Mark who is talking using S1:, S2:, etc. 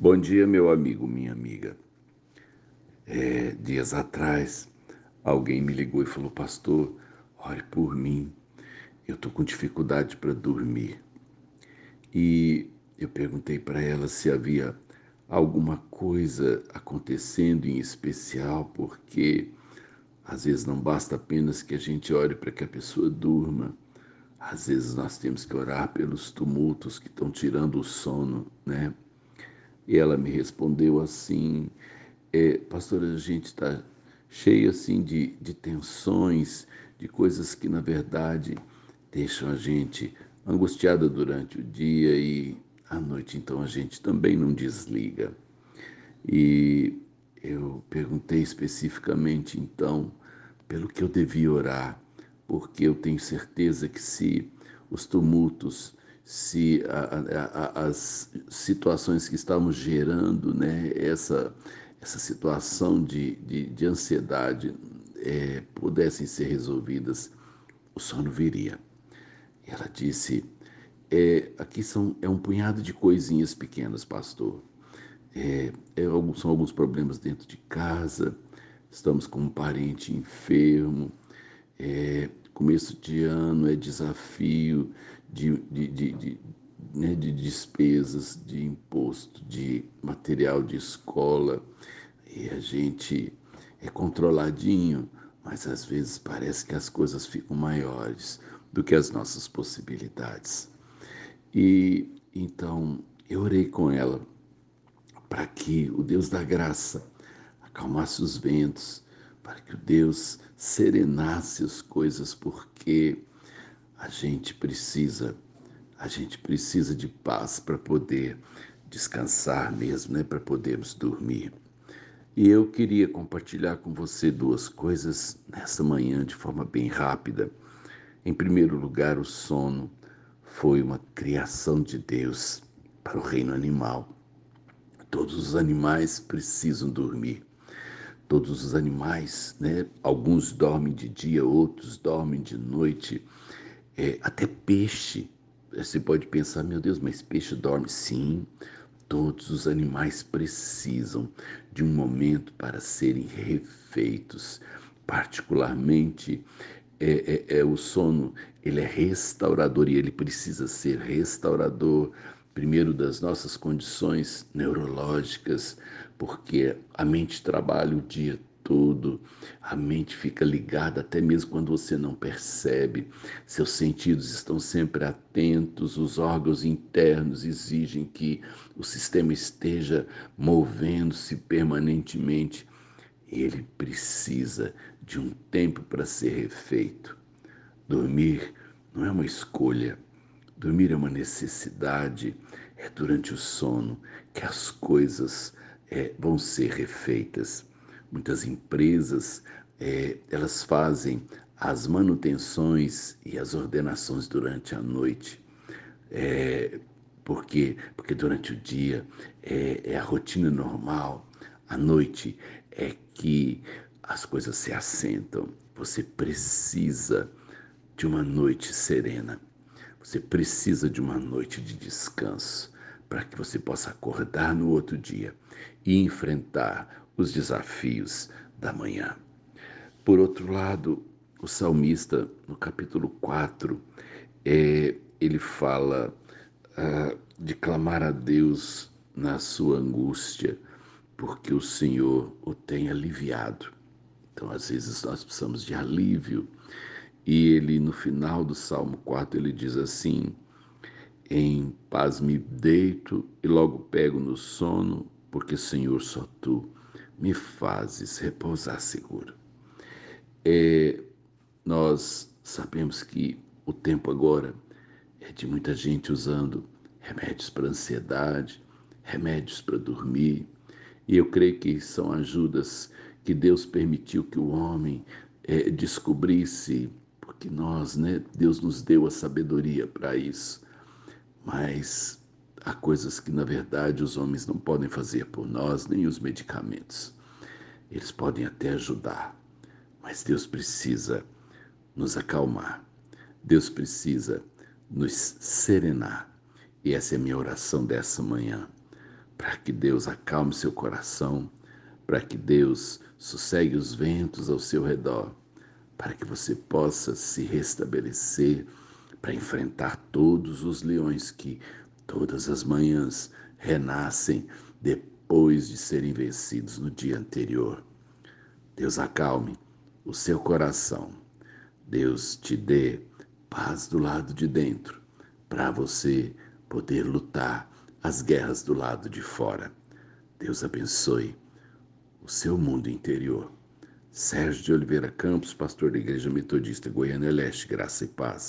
S1: Bom dia, meu amigo, minha amiga. É, dias atrás, alguém me ligou e falou: Pastor, ore por mim. Eu estou com dificuldade para dormir. E eu perguntei para ela se havia alguma coisa acontecendo em especial, porque às vezes não basta apenas que a gente ore para que a pessoa durma. Às vezes nós temos que orar pelos tumultos que estão tirando o sono, né? E ela me respondeu assim: é, a gente está cheio assim de, de tensões, de coisas que na verdade deixam a gente angustiada durante o dia e à noite, então a gente também não desliga. E eu perguntei especificamente então pelo que eu devia orar, porque eu tenho certeza que se os tumultos se a, a, as situações que estamos gerando, né, essa, essa situação de, de, de ansiedade é, pudessem ser resolvidas, o sono viria. Ela disse: é, aqui são, é um punhado de coisinhas pequenas, pastor. É, é, são alguns problemas dentro de casa, estamos com um parente enfermo, é, começo de ano é desafio de, de, de, de, né, de despesas, de imposto, de material de escola, e a gente é controladinho, mas às vezes parece que as coisas ficam maiores do que as nossas possibilidades. E então eu orei com ela para que o Deus da graça acalmasse os ventos, para que o Deus serenasse as coisas, porque a gente precisa, a gente precisa de paz para poder descansar mesmo, né, para podermos dormir. E eu queria compartilhar com você duas coisas nessa manhã de forma bem rápida. Em primeiro lugar, o sono foi uma criação de Deus para o reino animal. Todos os animais precisam dormir. Todos os animais, né? Alguns dormem de dia, outros dormem de noite. É, até peixe. Você pode pensar, meu Deus, mas peixe dorme? Sim, todos os animais precisam de um momento para serem refeitos. Particularmente, é, é, é, o sono, ele é restaurador e ele precisa ser restaurador, primeiro das nossas condições neurológicas, porque a mente trabalha o dia todo, a mente fica ligada até mesmo quando você não percebe. Seus sentidos estão sempre atentos, os órgãos internos exigem que o sistema esteja movendo-se permanentemente. Ele precisa de um tempo para ser refeito. Dormir não é uma escolha, dormir é uma necessidade. É durante o sono que as coisas é, vão ser refeitas. Muitas empresas, é, elas fazem as manutenções e as ordenações durante a noite. É, por quê? Porque durante o dia é, é a rotina normal, à noite é que as coisas se assentam. Você precisa de uma noite serena. Você precisa de uma noite de descanso para que você possa acordar no outro dia e enfrentar os desafios da manhã. Por outro lado, o salmista, no capítulo 4, é, ele fala ah, de clamar a Deus na sua angústia, porque o Senhor o tem aliviado. Então, às vezes, nós precisamos de alívio. E ele, no final do Salmo 4, ele diz assim: Em paz me deito e logo pego no sono, porque, Senhor, só tu me fazes repousar seguro. É, nós sabemos que o tempo agora é de muita gente usando remédios para ansiedade, remédios para dormir, e eu creio que são ajudas que Deus permitiu que o homem é, descobrisse, porque nós, né, Deus nos deu a sabedoria para isso, mas Há coisas que, na verdade, os homens não podem fazer por nós, nem os medicamentos. Eles podem até ajudar, mas Deus precisa nos acalmar. Deus precisa nos serenar. E essa é a minha oração dessa manhã. para que Deus acalme seu coração, para que Deus sossegue os ventos ao seu redor, para que você possa se restabelecer, para enfrentar todos os leões que todas as manhãs renascem depois de serem vencidos no dia anterior. Deus acalme o seu coração. Deus te dê paz do lado de dentro, para você poder lutar as guerras do lado de fora. Deus abençoe o seu mundo interior. Sérgio de Oliveira Campos, pastor da Igreja Metodista Goiânia Leste, graça e paz.